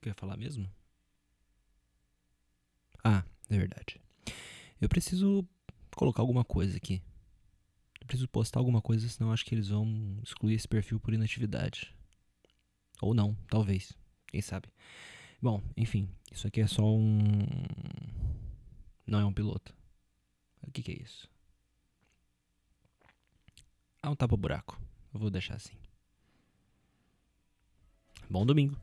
que eu ia falar mesmo? Ah, é verdade. Eu preciso colocar alguma coisa aqui. Eu preciso postar alguma coisa, senão acho que eles vão excluir esse perfil por inatividade. Ou não, talvez. Quem sabe. Bom, enfim, isso aqui é só um. Não é um piloto. O que, que é isso? Ah, um tapa-buraco. Vou deixar assim. Bom domingo.